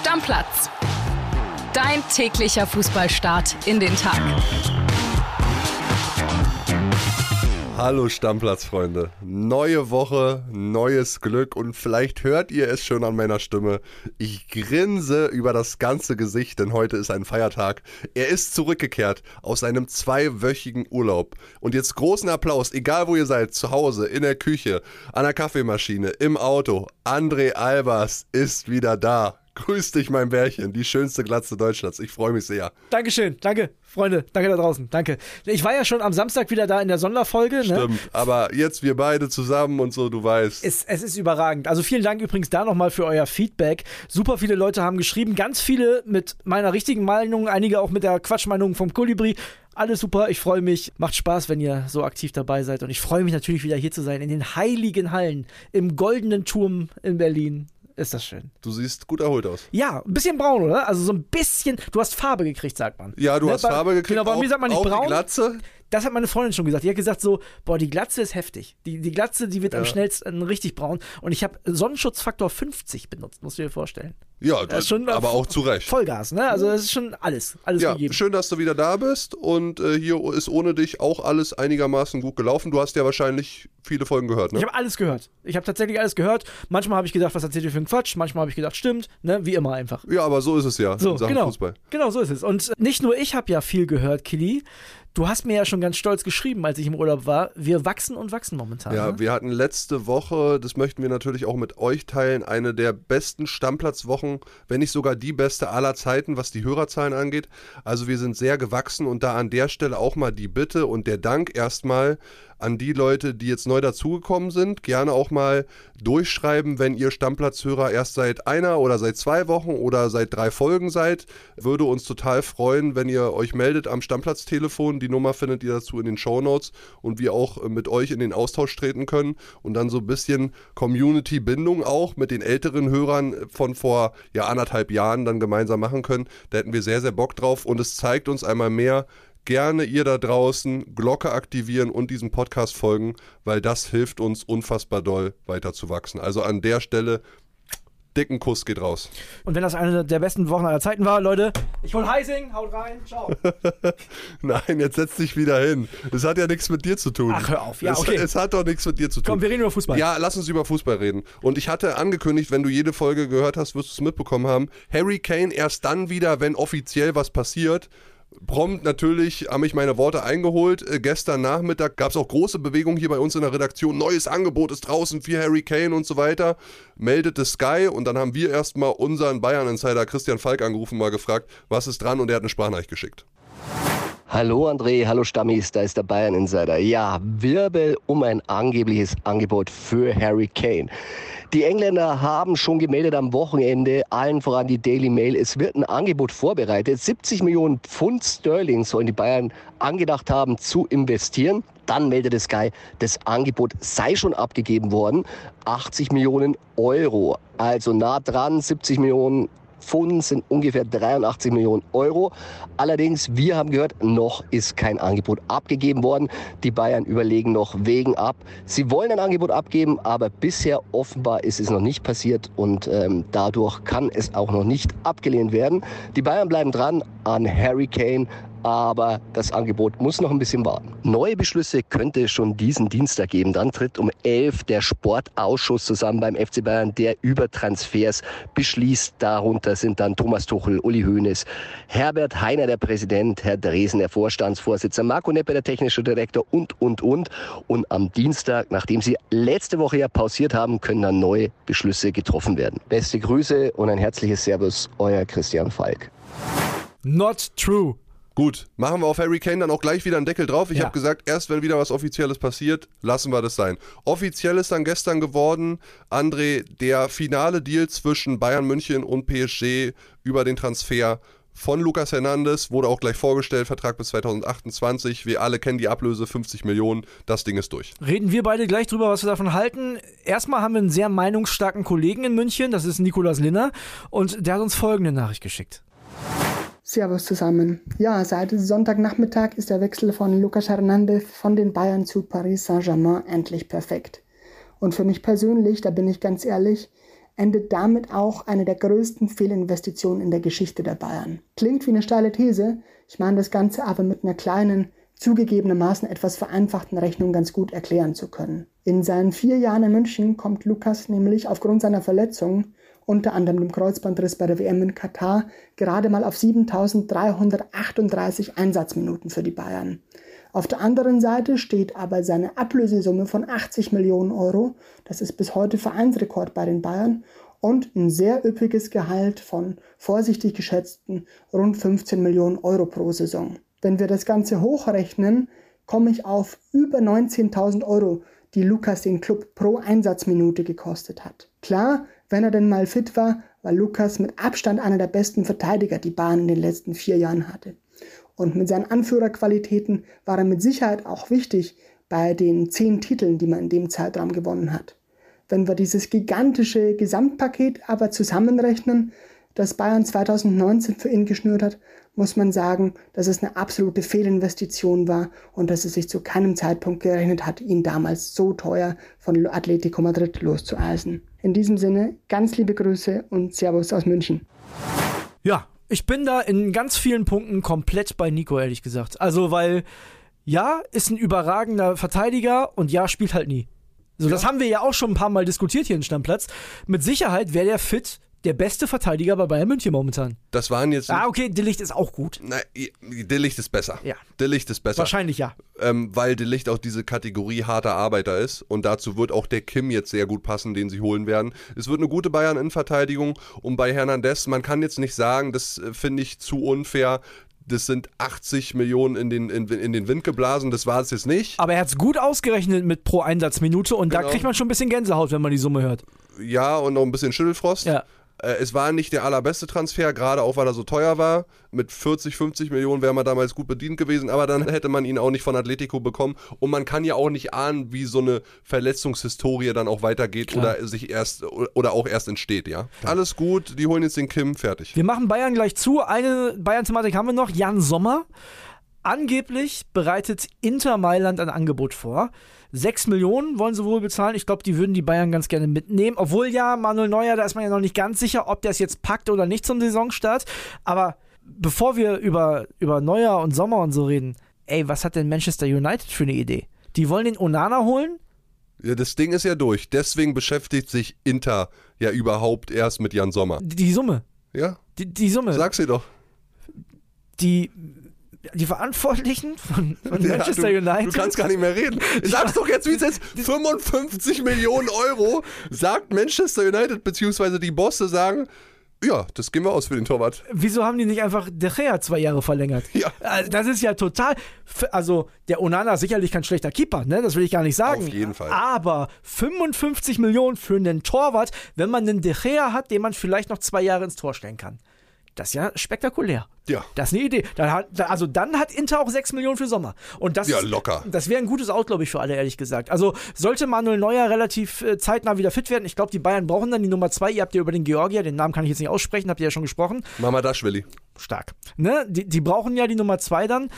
Stammplatz. Dein täglicher Fußballstart in den Tag. Hallo Stammplatzfreunde. Neue Woche, neues Glück und vielleicht hört ihr es schon an meiner Stimme. Ich grinse über das ganze Gesicht, denn heute ist ein Feiertag. Er ist zurückgekehrt aus einem zweiwöchigen Urlaub. Und jetzt großen Applaus, egal wo ihr seid, zu Hause, in der Küche, an der Kaffeemaschine, im Auto. André Albers ist wieder da. Grüß dich, mein Bärchen, die schönste Glatze Deutschlands. Ich freue mich sehr. Dankeschön, danke, Freunde, danke da draußen, danke. Ich war ja schon am Samstag wieder da in der Sonderfolge. Ne? Stimmt, aber jetzt wir beide zusammen und so, du weißt. Es, es ist überragend. Also vielen Dank übrigens da nochmal für euer Feedback. Super viele Leute haben geschrieben, ganz viele mit meiner richtigen Meinung, einige auch mit der Quatschmeinung vom Kolibri. Alles super, ich freue mich. Macht Spaß, wenn ihr so aktiv dabei seid. Und ich freue mich natürlich wieder hier zu sein in den heiligen Hallen, im goldenen Turm in Berlin. Ist das schön. Du siehst gut erholt aus. Ja, ein bisschen braun, oder? Also so ein bisschen. Du hast Farbe gekriegt, sagt man. Ja, du Ne, hast bei- Farbe gekriegt. Genau, bei auch, mir sagt man nicht auch braun. Die Glatze. Das hat meine Freundin schon gesagt. Die hat gesagt so, boah, die Glatze ist heftig. Die, die Glatze, die wird am Ja. schnellsten richtig braun. Und ich habe Sonnenschutzfaktor 50 benutzt, musst du dir vorstellen. Ja, Das ist schon aber auch zu Recht. Vollgas, ne? Also das ist schon alles, alles Ja, gegeben. schön, dass du wieder da bist und äh, hier ist ohne dich auch alles einigermaßen gut gelaufen. Du hast ja wahrscheinlich viele Folgen gehört, ne? Ich habe alles gehört. Ich habe tatsächlich alles gehört. Manchmal habe ich gedacht, was erzählt ihr für einen Quatsch? Manchmal habe ich gedacht, stimmt, ne? Wie immer einfach. Ja, aber so ist es ja So, in Sachen genau. Fußball. Genau, so ist es. Und nicht nur ich habe ja viel gehört, Kili. Du hast mir ja schon ganz stolz geschrieben, als ich im Urlaub war. Wir wachsen und wachsen momentan. Ja, ne? wir hatten letzte Woche, das möchten wir natürlich auch mit euch teilen, eine der besten Stammplatzwochen, wenn nicht sogar die beste aller Zeiten, was die Hörerzahlen angeht. Also wir sind sehr gewachsen und da an der Stelle auch mal die Bitte und der Dank erstmal an die Leute, die jetzt neu dazugekommen sind. Gerne auch mal durchschreiben, wenn ihr Stammplatzhörer erst seit einer oder seit zwei Wochen oder seit drei Folgen seid. Würde uns total freuen, wenn ihr euch meldet am Stammplatztelefon. Die Nummer findet ihr dazu in den Shownotes und wir auch äh, mit euch in den Austausch treten können und dann so ein bisschen Community-Bindung auch mit den älteren Hörern von vor ja, anderthalb Jahren dann gemeinsam machen können. Da hätten wir sehr, sehr Bock drauf und es zeigt uns einmal mehr, gerne ihr da draußen Glocke aktivieren und diesem Podcast folgen, weil das hilft uns unfassbar doll weiter zu wachsen. Also an der Stelle dicken Kuss geht raus. Und wenn das eine der besten Wochen aller Zeiten war, Leute, ich hol Heising, haut rein, ciao. Nein, jetzt setz dich wieder hin. Das hat ja nichts mit dir zu tun. Ach, hör auf. Ja, es, okay. es hat doch nichts mit dir zu tun. Komm, wir reden über Fußball. Ja, lass uns über Fußball reden. Und ich hatte angekündigt, wenn du jede Folge gehört hast, wirst du es mitbekommen haben. Harry Kane erst dann wieder, wenn offiziell was passiert. Prompt natürlich haben mich meine Worte eingeholt. Äh, gestern Nachmittag gab es auch große Bewegung hier bei uns in der Redaktion. Neues Angebot ist draußen für Harry Kane und so weiter. Meldete Sky und dann haben wir erstmal unseren Bayern-Insider Christian Falk angerufen, mal gefragt, was ist dran und er hat eine Sprachnachricht geschickt. Hallo André, hallo Stammis, da ist der Bayern Insider. Ja, Wirbel um ein angebliches Angebot für Harry Kane. Die Engländer haben schon gemeldet am Wochenende, allen voran die Daily Mail, es wird ein Angebot vorbereitet. 70 Millionen Pfund Sterling sollen die Bayern angedacht haben zu investieren. Dann meldete Sky, das Angebot sei schon abgegeben worden. 80 Millionen Euro. Also nah dran, 70 Millionen Pfund sind ungefähr 83 Millionen Euro. Allerdings, wir haben gehört, noch ist kein Angebot abgegeben worden. Die Bayern überlegen noch wegen ab. Sie wollen ein Angebot abgeben, aber bisher offenbar ist es noch nicht passiert und ähm, dadurch kann es auch noch nicht abgelehnt werden. Die Bayern bleiben dran an Harry Kane, aber das Angebot muss noch ein bisschen warten. Neue Beschlüsse könnte es schon diesen Dienstag geben. Dann tritt um 11 der Sportausschuss zusammen beim FC Bayern, der über Transfers beschließt. Darunter sind dann Thomas Tuchel, Uli Hoeneß, Herbert Heiner, der Präsident, Herr Dresen, der Vorstandsvorsitzender, Marco Neppe, der technische Direktor und, und, und. Und am Dienstag, nachdem sie letzte Woche ja pausiert haben, können dann neue Beschlüsse getroffen werden. Beste Grüße und ein herzliches Servus, euer Christian Falk. Not true. Gut, machen wir auf Harry Kane dann auch gleich wieder einen Deckel drauf. Ich Ja. habe gesagt, erst wenn wieder was Offizielles passiert, lassen wir das sein. Offiziell ist dann gestern geworden, André, der finale Deal zwischen Bayern München und PSG über den Transfer von Lucas Hernandez wurde auch gleich vorgestellt, Vertrag bis 2028. Wir alle kennen die Ablöse, 50 Millionen, das Ding ist durch. Reden wir beide gleich drüber, was wir davon halten. Erstmal haben wir einen sehr meinungsstarken Kollegen in München, das ist Nikolas Linner, und der hat uns folgende Nachricht geschickt. Servus zusammen. Ja, seit Sonntagnachmittag ist der Wechsel von Lucas Hernandez von den Bayern zu Paris Saint-Germain endlich perfekt. Und für mich persönlich, da bin ich ganz ehrlich, endet damit auch eine der größten Fehlinvestitionen in der Geschichte der Bayern. Klingt wie eine steile These, ich meine das Ganze aber mit einer kleinen, zugegebenermaßen etwas vereinfachten Rechnung ganz gut erklären zu können. In seinen vier Jahren in München kommt Lukas nämlich aufgrund seiner Verletzung, unter anderem dem Kreuzbandriss bei der WM in Katar, gerade mal auf 7338 Einsatzminuten für die Bayern. Auf der anderen Seite steht aber seine Ablösesumme von 80 Millionen Euro, das ist bis heute Vereinsrekord bei den Bayern, und ein sehr üppiges Gehalt von vorsichtig geschätzten rund 15 Millionen Euro pro Saison. Wenn wir das Ganze hochrechnen, komme ich auf über 19.000 Euro, die Lukas den Club pro Einsatzminute gekostet hat. Klar, wenn er denn mal fit war, war Lukas mit Abstand einer der besten Verteidiger, die Bayern in den letzten vier Jahren hatte. Und mit seinen Anführerqualitäten war er mit Sicherheit auch wichtig bei den zehn Titeln, die man in dem Zeitraum gewonnen hat. Wenn wir dieses gigantische Gesamtpaket aber zusammenrechnen, das Bayern 2019 für ihn geschnürt hat, muss man sagen, dass es eine absolute Fehlinvestition war und dass es sich zu keinem Zeitpunkt gerechnet hat, ihn damals so teuer von Atletico Madrid loszueisen. In diesem Sinne, ganz liebe Grüße und Servus aus München. Ja, ich bin da in ganz vielen Punkten komplett bei Nico, ehrlich gesagt. Also, weil ja, ist ein überragender Verteidiger und ja, spielt halt nie. So, ja. das haben wir ja auch schon ein paar Mal diskutiert hier im Stammplatz. Mit Sicherheit wäre der fit der beste Verteidiger bei Bayern München momentan. Das waren jetzt. Ah, okay, Delicht ist auch gut. Nein, Delicht ist besser. Ja. Delicht ist besser. Wahrscheinlich ja. Ähm, weil Delicht auch diese Kategorie harter Arbeiter ist. Und dazu wird auch der Kim jetzt sehr gut passen, den sie holen werden. Es wird eine gute Bayern-Innenverteidigung. Und bei Hernandez, man kann jetzt nicht sagen, das äh, finde ich zu unfair, das sind 80 Millionen in den, in, in den Wind geblasen, das war es jetzt nicht. Aber er hat es gut ausgerechnet mit pro Einsatzminute und genau. da kriegt man schon ein bisschen Gänsehaut, wenn man die Summe hört. Ja, und noch ein bisschen Schüttelfrost. Ja. Äh, es war nicht der allerbeste Transfer, gerade auch weil er so teuer war. Mit 40, 50 Millionen wäre man damals gut bedient gewesen, aber dann hätte man ihn auch nicht von Atletico bekommen. Und man kann ja auch nicht ahnen, wie so eine Verletzungshistorie dann auch weitergeht Klar. oder sich erst oder auch erst entsteht, ja. Alles gut, die holen jetzt den Kim, fertig. Wir machen Bayern gleich zu. Eine Bayern-Thematik haben wir noch. Jan Sommer. Angeblich bereitet Inter Mailand ein Angebot vor. 6 Millionen wollen sie wohl bezahlen. Ich glaube, die würden die Bayern ganz gerne mitnehmen. Obwohl ja, Manuel Neuer, da ist man ja noch nicht ganz sicher, ob der es jetzt packt oder nicht zum Saisonstart. Aber bevor wir über, über Neuer und Sommer und so reden, ey, was hat denn Manchester United für eine Idee? Die wollen den Onana holen? Ja, das Ding ist ja durch. Deswegen beschäftigt sich Inter ja überhaupt erst mit Jan Sommer. Die, die Summe. Ja. Die, die Summe. Sag sie doch. Die die Verantwortlichen von, von ja, Manchester du, United. Du kannst gar nicht mehr reden. Sag's doch jetzt, wie es jetzt 55 Millionen Euro sagt Manchester United, beziehungsweise die Bosse sagen, ja, das gehen wir aus für den Torwart. Wieso haben die nicht einfach De Gea zwei Jahre verlängert? Ja. Also das ist ja total. Also, der Onana ist sicherlich kein schlechter Keeper, ne? Das will ich gar nicht sagen. Auf jeden Fall. Aber 55 Millionen für einen Torwart, wenn man einen De Gea hat, den man vielleicht noch zwei Jahre ins Tor stellen kann. Das ist ja spektakulär. Ja. Das ist eine Idee. Dann hat, also dann hat Inter auch 6 Millionen für Sommer. Und das ja, ist, locker. Das wäre ein gutes Out, glaube ich, für alle, ehrlich gesagt. Also sollte Manuel Neuer relativ äh, zeitnah wieder fit werden. Ich glaube, die Bayern brauchen dann die Nummer 2. Ihr habt ja über den Georgier, den Namen kann ich jetzt nicht aussprechen, habt ihr ja schon gesprochen. Mama Daschwili. Stark. Ne? Die, die brauchen ja die Nummer 2 dann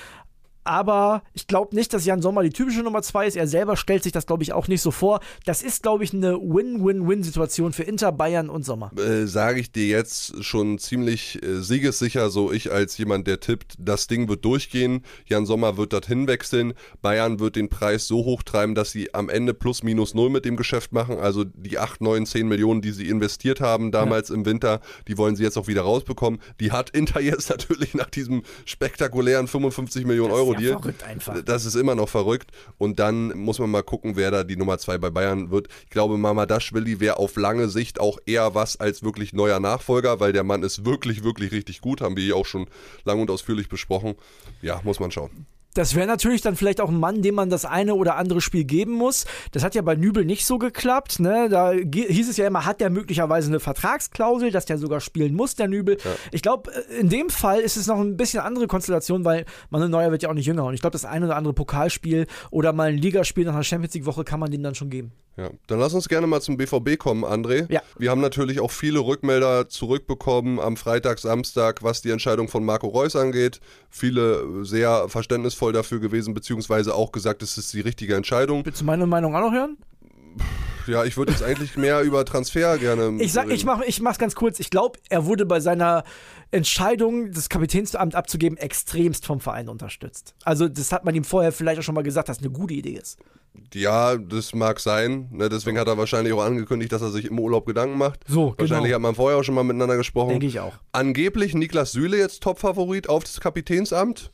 aber ich glaube nicht, dass Jan Sommer die typische Nummer 2 ist. Er selber stellt sich das, glaube ich, auch nicht so vor. Das ist, glaube ich, eine Win-Win-Win-Situation für Inter, Bayern und Sommer. Äh, Sage ich dir jetzt schon ziemlich äh, siegessicher, so ich als jemand, der tippt, das Ding wird durchgehen. Jan Sommer wird dorthin wechseln. Bayern wird den Preis so hoch treiben, dass sie am Ende plus minus null mit dem Geschäft machen. Also die 8, 9, 10 Millionen, die sie investiert haben damals ja. im Winter, die wollen sie jetzt auch wieder rausbekommen. Die hat Inter jetzt natürlich nach diesem spektakulären 55 Millionen Euro ja verrückt einfach. Das ist immer noch verrückt. Und dann muss man mal gucken, wer da die Nummer zwei bei Bayern wird. Ich glaube, Mamadashvili wäre auf lange Sicht auch eher was als wirklich neuer Nachfolger, weil der Mann ist wirklich, wirklich richtig gut. Haben wir hier auch schon lang und ausführlich besprochen. Ja, muss man schauen. Das wäre natürlich dann vielleicht auch ein Mann, dem man das eine oder andere Spiel geben muss. Das hat ja bei Nübel nicht so geklappt. Ne? Da hieß es ja immer, hat der möglicherweise eine Vertragsklausel, dass der sogar spielen muss, der Nübel. Ja. Ich glaube, äh, in dem Fall ist es noch ein bisschen andere Konstellation, weil Manuel Neuer wird ja auch nicht jünger. Und ich glaube, das eine oder andere Pokalspiel oder mal ein Ligaspiel nach einer Champions League-Woche kann man dem dann schon geben. Ja, dann lass uns gerne mal zum BVB kommen, André. Ja. Wir haben natürlich auch viele Rückmelder zurückbekommen am Freitag, Samstag, was die Entscheidung von Marco Reus angeht. Viele sehr verständnisvoll dafür gewesen, beziehungsweise auch gesagt, es ist die richtige Entscheidung. Willst du meine Meinung auch noch hören? Ja, ich würde jetzt eigentlich mehr über Transfer gerne. Ich sag, ich mach, ich mach's ganz kurz. Ich glaube, er wurde bei seiner Entscheidung, das Kapitänsamt abzugeben, extremst vom Verein unterstützt. Also, das hat man ihm vorher vielleicht auch schon mal gesagt, dass eine gute Idee ist. Ja, das mag sein. Ne, deswegen hat er wahrscheinlich auch angekündigt, dass er sich im Urlaub Gedanken macht. So, Wahrscheinlich genau. hat man vorher auch schon mal miteinander gesprochen. Denke ich auch. Angeblich Niklas Süle jetzt Topfavorit auf das Kapitänsamt.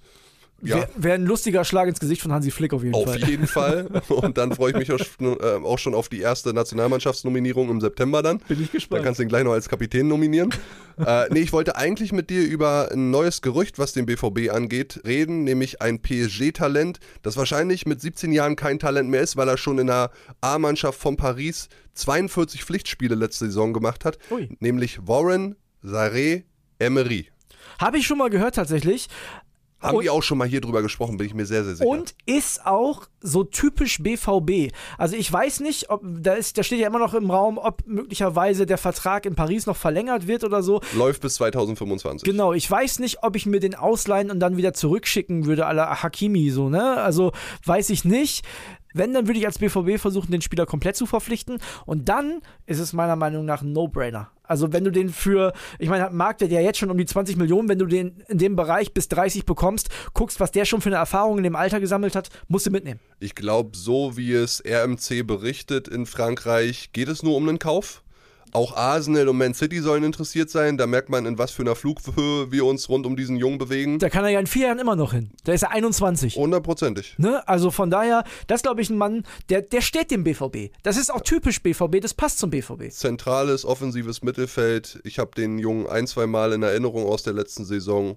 Ja, Wäre wär ein lustiger Schlag ins Gesicht von Hansi Flick auf jeden auf Fall. jeden Fall. Und dann freue ich mich auch schon, äh, auch schon auf die erste Nationalmannschaftsnominierung im September dann. Bin ich Dann gespannt. kannst du ihn gleich noch als Kapitän nominieren. äh, nee, ich wollte eigentlich mit dir über ein neues Gerücht, was den BVB angeht, reden, nämlich ein PSG-Talent, das wahrscheinlich mit 17 Jahren kein Talent mehr ist, weil er schon in der A-Mannschaft von Paris 42 Pflichtspiele letzte Saison gemacht hat, Ui. nämlich Warren Saré Emery. Habe ich schon mal gehört tatsächlich. Haben Und- wir auch schon mal hier drüber gesprochen, bin ich mir sehr, sehr sicher. Und ist auch so typisch BVB. Also ich weiß nicht, ob da ist, da steht ja immer noch im Raum, ob möglicherweise der Vertrag in Paris noch verlängert wird oder so. Läuft bis 2025. Genau, ich weiß nicht, ob ich mir den ausleihen und dann wieder zurückschicken würde, à la Hakimi, so, ne? Also weiß ich nicht. Wenn, dann würde ich als BVB versuchen, den Spieler komplett zu verpflichten. Und dann ist es meiner Meinung nach ein No-Brainer. Also wenn du den für, ich meine, hat Marktwert ja jetzt schon um die 20 Millionen, wenn du den in dem Bereich bis 30 bekommst, guckst, was der schon für eine Erfahrung in dem Alter gesammelt hat, musst du mitnehmen. Ich glaube, so wie es RMC berichtet in Frankreich, geht es nur um den Kauf. Auch Arsenal und Man City sollen interessiert sein. Da merkt man, in was für einer Flughöhe wir uns rund um diesen Jungen bewegen. Da kann er ja in vier Jahren immer noch hin. Da ist er 21. Hundertprozentig. Ne? Also von daher, das glaube ich ein Mann, der, der steht dem BVB. Das ist auch typisch BVB, das passt zum BVB. Zentrales, offensives Mittelfeld. Ich habe den Jungen ein, zwei Mal in Erinnerung aus der letzten Saison.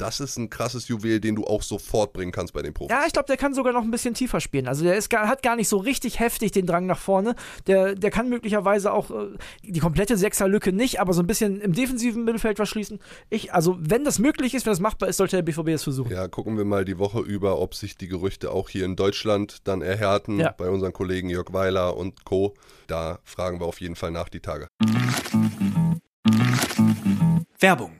Das ist ein krasses Juwel, den du auch sofort bringen kannst bei den Profis. Ja, ich glaube, der kann sogar noch ein bisschen tiefer spielen. Also der ist gar, hat gar nicht so richtig heftig den Drang nach vorne. Der, der kann möglicherweise auch äh, die komplette Sechserlücke nicht, aber so ein bisschen im defensiven Mittelfeld was schließen. Ich, also wenn das möglich ist, wenn das machbar ist, sollte der BVB es versuchen. Ja, gucken wir mal die Woche über, ob sich die Gerüchte auch hier in Deutschland dann erhärten Ja. bei unseren Kollegen Jörg Weiler und Co. Da fragen wir auf jeden Fall nach die Tage. Werbung.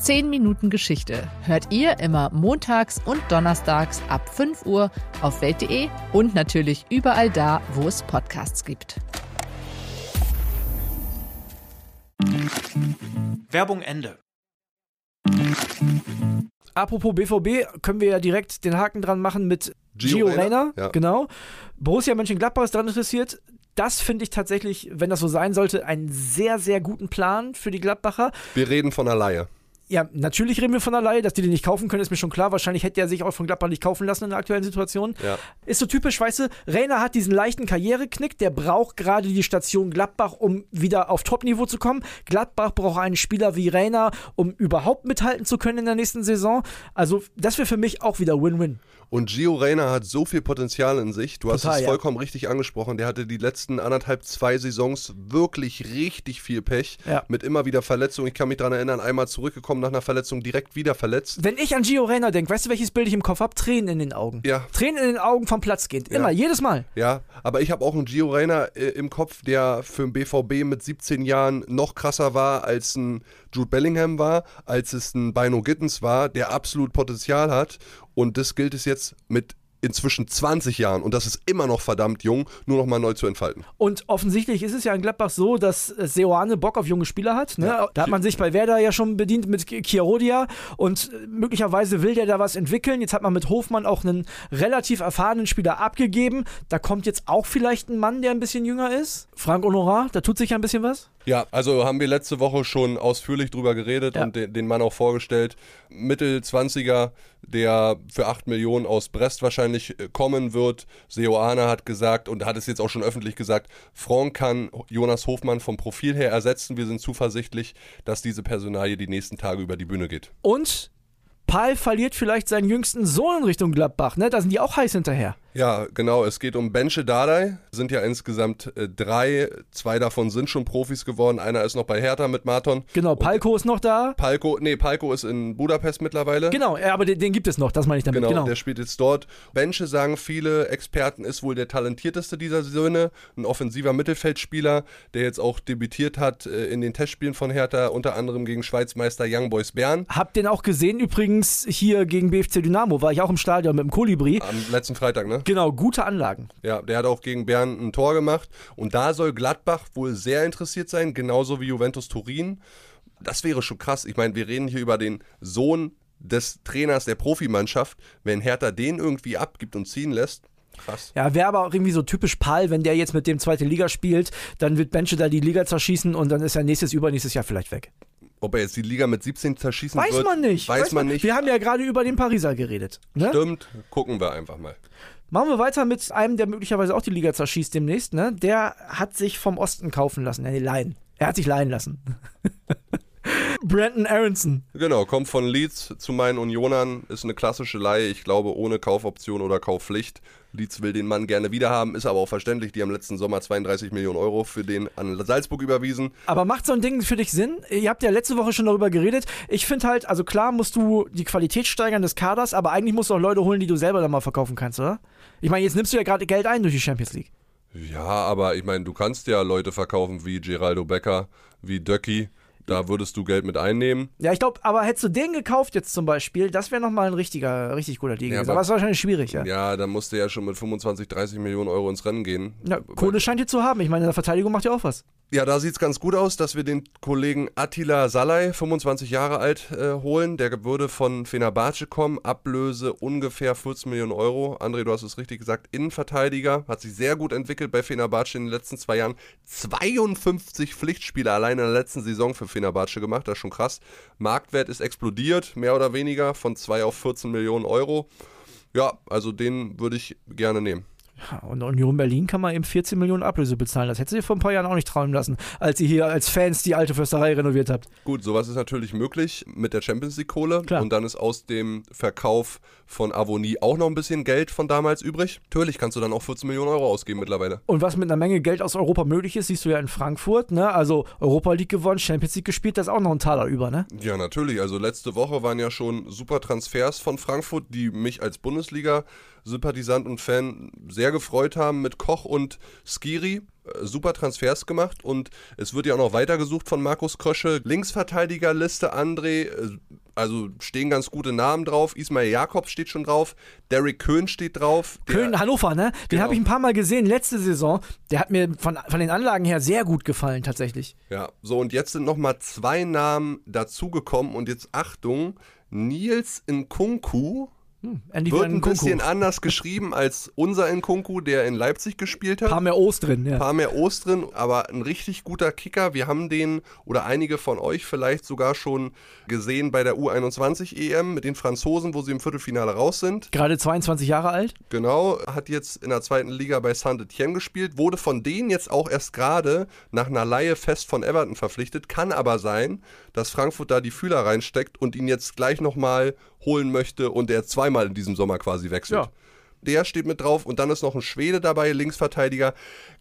10 Minuten Geschichte. Hört ihr immer montags und donnerstags ab 5 Uhr auf welt.de und natürlich überall da, wo es Podcasts gibt. Werbung Ende. Apropos BVB, können wir ja direkt den Haken dran machen mit Gio Gio Reyna, Reyna. ja. Genau. Borussia Mönchengladbach ist daran interessiert. Das finde ich tatsächlich, wenn das so sein sollte, einen sehr, sehr guten Plan für die Gladbacher. Wir reden von einer Laie. Ja, natürlich reden wir von der Laie, dass die den nicht kaufen können, ist mir schon klar. Wahrscheinlich hätte er sich auch von Gladbach nicht kaufen lassen in der aktuellen Situation. Ja. Ist so typisch, weißt du, Rainer hat diesen leichten Karriereknick, der braucht gerade die Station Gladbach, um wieder auf Topniveau zu kommen. Gladbach braucht einen Spieler wie Rainer, um überhaupt mithalten zu können in der nächsten Saison. Also, das wäre für mich auch wieder Win-Win. Und Gio Reyna hat so viel Potenzial in sich. Du hast Total, es ja. vollkommen richtig angesprochen. Der hatte die letzten anderthalb, zwei Saisons wirklich richtig viel Pech. Ja. Mit immer wieder Verletzungen. Ich kann mich daran erinnern, einmal zurückgekommen nach einer Verletzung, direkt wieder verletzt. Wenn ich an Gio Reyna denke, weißt du, welches Bild ich im Kopf habe? Tränen in den Augen. Ja. Tränen in den Augen vom Platz gehend. Immer, jedes Mal. Ja, aber ich habe auch einen Gio Reyna äh, im Kopf, der für den BVB mit 17 Jahren noch krasser war, als ein Jude Bellingham war, als es ein Bino Gittens war, der absolut Potenzial hat. Und das gilt es jetzt mit inzwischen 20 Jahren, und das ist immer noch verdammt jung, nur noch mal neu zu entfalten. Und offensichtlich ist es ja in Gladbach so, dass äh, Seoane Bock auf junge Spieler hat. Ne? Da hat man sich bei Werder ja schon bedient mit Chiarodia und äh, möglicherweise will der da was entwickeln. Jetzt hat man mit Hofmann auch einen relativ erfahrenen Spieler abgegeben. Da kommt jetzt auch vielleicht ein Mann, der ein bisschen jünger ist. Frank Honorar, da tut sich ja ein bisschen was. Ja, also haben wir letzte Woche schon ausführlich drüber geredet Ja. und den, den Mann auch vorgestellt. Mittel 20er, der für 8 Millionen aus Brest wahrscheinlich äh, kommen wird. Seoane hat gesagt und hat es jetzt auch schon öffentlich gesagt, Franck kann Jonas Hofmann vom Profil her ersetzen. Wir sind zuversichtlich, dass diese Personalie die nächsten Tage über die Bühne geht. Und Paul verliert vielleicht seinen jüngsten Sohn in Richtung Gladbach. Ne? Da sind die auch heiß hinterher. Ja, genau. Es geht um Benche Dardai. Sind ja insgesamt äh, drei. Zwei davon sind schon Profis geworden. Einer ist noch bei Hertha mit Marton. Genau, Palko ist noch da. Palko, nee, Palko ist in Budapest mittlerweile. Genau, ja, aber den, den gibt es noch, das meine ich damit. Genau, Genau. der spielt jetzt dort. Benche, sagen viele Experten, ist wohl der talentierteste dieser Söhne. Ein offensiver Mittelfeldspieler, der jetzt auch debütiert hat äh, in den Testspielen von Hertha, unter anderem gegen Schweizmeister Young Boys Bern Hab den auch gesehen übrigens hier gegen BFC Dynamo, war ich auch im Stadion mit dem Kolibri. am letzten Freitag, ne? Genau, gute Anlagen. Ja, der hat auch gegen Bern ein Tor gemacht. Und da soll Gladbach wohl sehr interessiert sein, genauso wie Juventus Turin. Das wäre schon krass. Ich meine, wir reden hier über den Sohn des Trainers der Profimannschaft. Wenn Hertha den irgendwie abgibt und ziehen lässt, krass. Ja, wäre aber auch irgendwie so typisch Pal, wenn der jetzt mit dem zweite Liga spielt, dann wird Benche da die Liga zerschießen und dann ist er nächstes, übernächstes Jahr vielleicht weg. Ob er jetzt die Liga mit 17 zerschießen Weiß wird, man nicht. Weiß, man nicht. Wir haben ja gerade über den Pariser geredet. Ne? Stimmt, gucken wir einfach mal. Machen wir weiter mit einem, der möglicherweise auch die Liga zerschießt demnächst. Ne? Der hat sich vom Osten kaufen lassen. Nee, leihen. Er hat sich leihen lassen. Brandon Aronson. Genau, kommt von Leeds zu meinen Unionern, ist eine klassische Leihe, ich glaube ohne Kaufoption oder Kaufpflicht. Leeds will den Mann gerne wiederhaben, ist aber auch verständlich, die haben letzten Sommer 32 Millionen Euro für den an Salzburg überwiesen. Aber macht so ein Ding für dich Sinn? Ihr habt ja letzte Woche schon darüber geredet. Ich finde halt, also klar musst du die Qualität steigern des Kaders, aber eigentlich musst du auch Leute holen, die du selber dann mal verkaufen kannst, oder? Ich meine, jetzt nimmst du ja gerade Geld ein durch die Champions League. Ja, aber ich meine, du kannst ja Leute verkaufen wie Geraldo Becker, wie Döcki, da würdest du Geld mit einnehmen. Ja, ich glaube, aber hättest du den gekauft jetzt zum Beispiel, das wäre nochmal ein richtiger, richtig guter Deal Ja, gewesen. aber- Aber es ist wahrscheinlich schwierig, ja. Ja, dann musst du ja schon mit 25, 30 Millionen Euro ins Rennen gehen. Ja, Kohle scheint ihr zu haben. Ich meine, in der Verteidigung macht ihr auch was. Ja, da sieht's ganz gut aus, dass wir den Kollegen Attila Salai, 25 Jahre alt, äh, holen. Der würde von Fenerbahce kommen, Ablöse ungefähr 14 Millionen Euro. André, du hast es richtig gesagt, Innenverteidiger, hat sich sehr gut entwickelt bei Fenerbahce in den letzten zwei Jahren. 52 Pflichtspiele allein in der letzten Saison für Fenerbahce gemacht, das ist schon krass. Marktwert ist explodiert, mehr oder weniger, von 2 auf 14 Millionen Euro. Ja, also den würde ich gerne nehmen. Und Union Berlin kann man eben 14 Millionen Ablöse bezahlen. Das hättest du dir vor ein paar Jahren auch nicht trauen lassen, als ihr hier als Fans die alte Försterei renoviert habt. Gut, sowas ist natürlich möglich mit der Champions League Kohle. Klar. Und dann ist aus dem Verkauf von Avonie auch noch ein bisschen Geld von damals übrig. Natürlich kannst du dann auch 14 Millionen Euro ausgeben mittlerweile. Und was mit einer Menge Geld aus Europa möglich ist, siehst du ja in Frankfurt, ne? Also Europa League gewonnen, Champions League gespielt, da ist auch noch ein Taler über, ne? Ja, natürlich. Also letzte Woche waren ja schon super Transfers von Frankfurt, die mich als Bundesliga-Sympathisant und Fan sehr gefreut haben mit Koch und Skiri. Äh, Super Transfers gemacht und es wird ja auch noch weitergesucht von Markus Krösche. Linksverteidigerliste André, äh, also stehen ganz gute Namen drauf. Ismail Jakobs steht schon drauf, Derek Köhn steht drauf. Der- Köln, Hannover, ne? Den Genau. habe ich ein paar Mal gesehen, letzte Saison. Der hat mir von, von den Anlagen her sehr gut gefallen, tatsächlich. Ja, so und jetzt sind nochmal zwei Namen dazugekommen und jetzt Achtung, Nils Nkunku Endlich wird ein bisschen anders geschrieben als unser Nkunku, der in Leipzig gespielt hat. paar mehr O's drin, ja. Ein paar mehr O's drin, aber ein richtig guter Kicker. Wir haben den oder einige von euch vielleicht sogar schon gesehen bei der U21 EM mit den Franzosen, wo sie im Viertelfinale raus sind. Gerade 22 Jahre alt. Genau, hat jetzt in der zweiten Liga bei Saint-Etienne gespielt, wurde von denen jetzt auch erst gerade nach einer Laie fest von Everton verpflichtet. Kann aber sein, dass Frankfurt da die Fühler reinsteckt und ihn jetzt gleich nochmal holen möchte und er zweimal in diesem Sommer quasi wechselt. Ja. Der steht mit drauf und dann ist noch ein Schwede dabei, Linksverteidiger.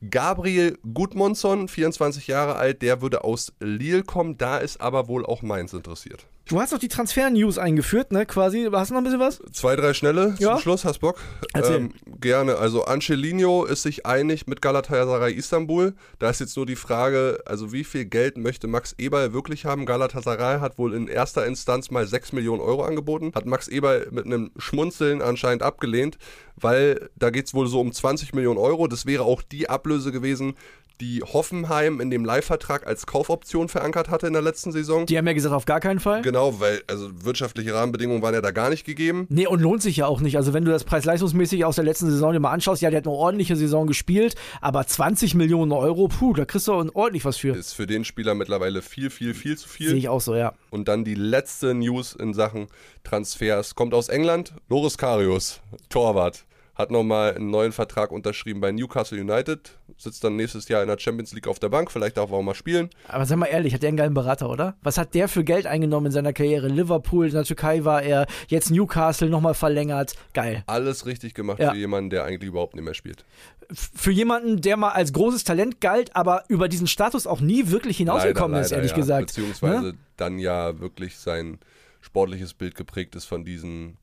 Gabriel Gudmundsson, 24 Jahre alt, der würde aus Lille kommen, da ist aber wohl auch Mainz interessiert. Du hast doch die Transfer-News eingeführt, ne? Quasi. Hast du noch ein bisschen was? Zwei, drei schnelle Ja. zum Schluss, hast Bock? Ähm, gerne. Also Angelino ist sich einig mit Galatasaray Istanbul. Da ist jetzt nur die Frage, also wie viel Geld möchte Max Eberl wirklich haben? Galatasaray hat wohl in erster Instanz mal 6 Millionen Euro angeboten. Hat Max Eberl mit einem Schmunzeln anscheinend abgelehnt, weil da geht es wohl so um 20 Millionen Euro. Das wäre auch die Ablöse gewesen, die Hoffenheim in dem Leihvertrag als Kaufoption verankert hatte in der letzten Saison. Die haben ja gesagt, auf gar keinen Fall. Genau, weil also wirtschaftliche Rahmenbedingungen waren ja da gar nicht gegeben. Nee, und lohnt sich ja auch nicht. Also wenn du das preis-leistungsmäßig aus der letzten Saison dir mal anschaust, ja, der hat eine ordentliche Saison gespielt, aber 20 Millionen Euro, puh, da kriegst du auch ordentlich was für. Ist für den Spieler mittlerweile viel, viel, viel zu Sehe viel. ich auch so, ja. Und dann die letzte News in Sachen Transfers kommt aus England. Loris Karius, Torwart, hat nochmal einen neuen Vertrag unterschrieben bei Newcastle United, sitzt dann nächstes Jahr in der Champions League auf der Bank, vielleicht darf er auch mal spielen. Aber sag mal ehrlich, hat der einen geilen Berater, oder? Was hat der für Geld eingenommen in seiner Karriere? Liverpool, in der Türkei war er, jetzt Newcastle nochmal verlängert. Geil. Alles richtig gemacht Ja. für jemanden, der eigentlich überhaupt nicht mehr spielt. Für jemanden, der mal als großes Talent galt, aber über diesen Status auch nie wirklich hinausgekommen Leider, ist, leider, ehrlich ja. gesagt. Beziehungsweise Ne? dann ja wirklich sein sportliches Bild geprägt ist von diesen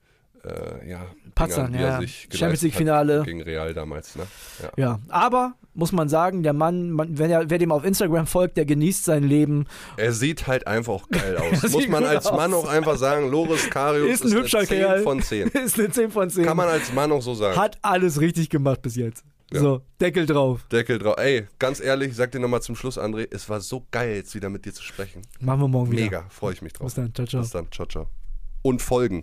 äh, ja, Patzern, ja, sich Champions geleistet League-Finale. hat Gegen Real damals, ne? Ja. Ja, aber muss man sagen, der Mann, man, wenn er, wer dem auf Instagram folgt, der genießt sein Leben. Er sieht halt einfach auch geil aus. Muss man als Mann aus. auch einfach sagen, Loris Karius Ist ein hübscher eine 10 Kerl. von 10. ist eine 10 von 10. Kann man als Mann auch so sagen. Hat alles richtig gemacht bis jetzt. Ja. So, Deckel drauf. Deckel drauf. Ey, ganz ehrlich, ich sag dir nochmal zum Schluss, André, es war so geil, jetzt wieder mit dir zu sprechen. Machen wir morgen wieder. Mega, freue ich mich drauf. Bis dann, ciao, ciao. Bis dann, ciao, ciao. Und folgen,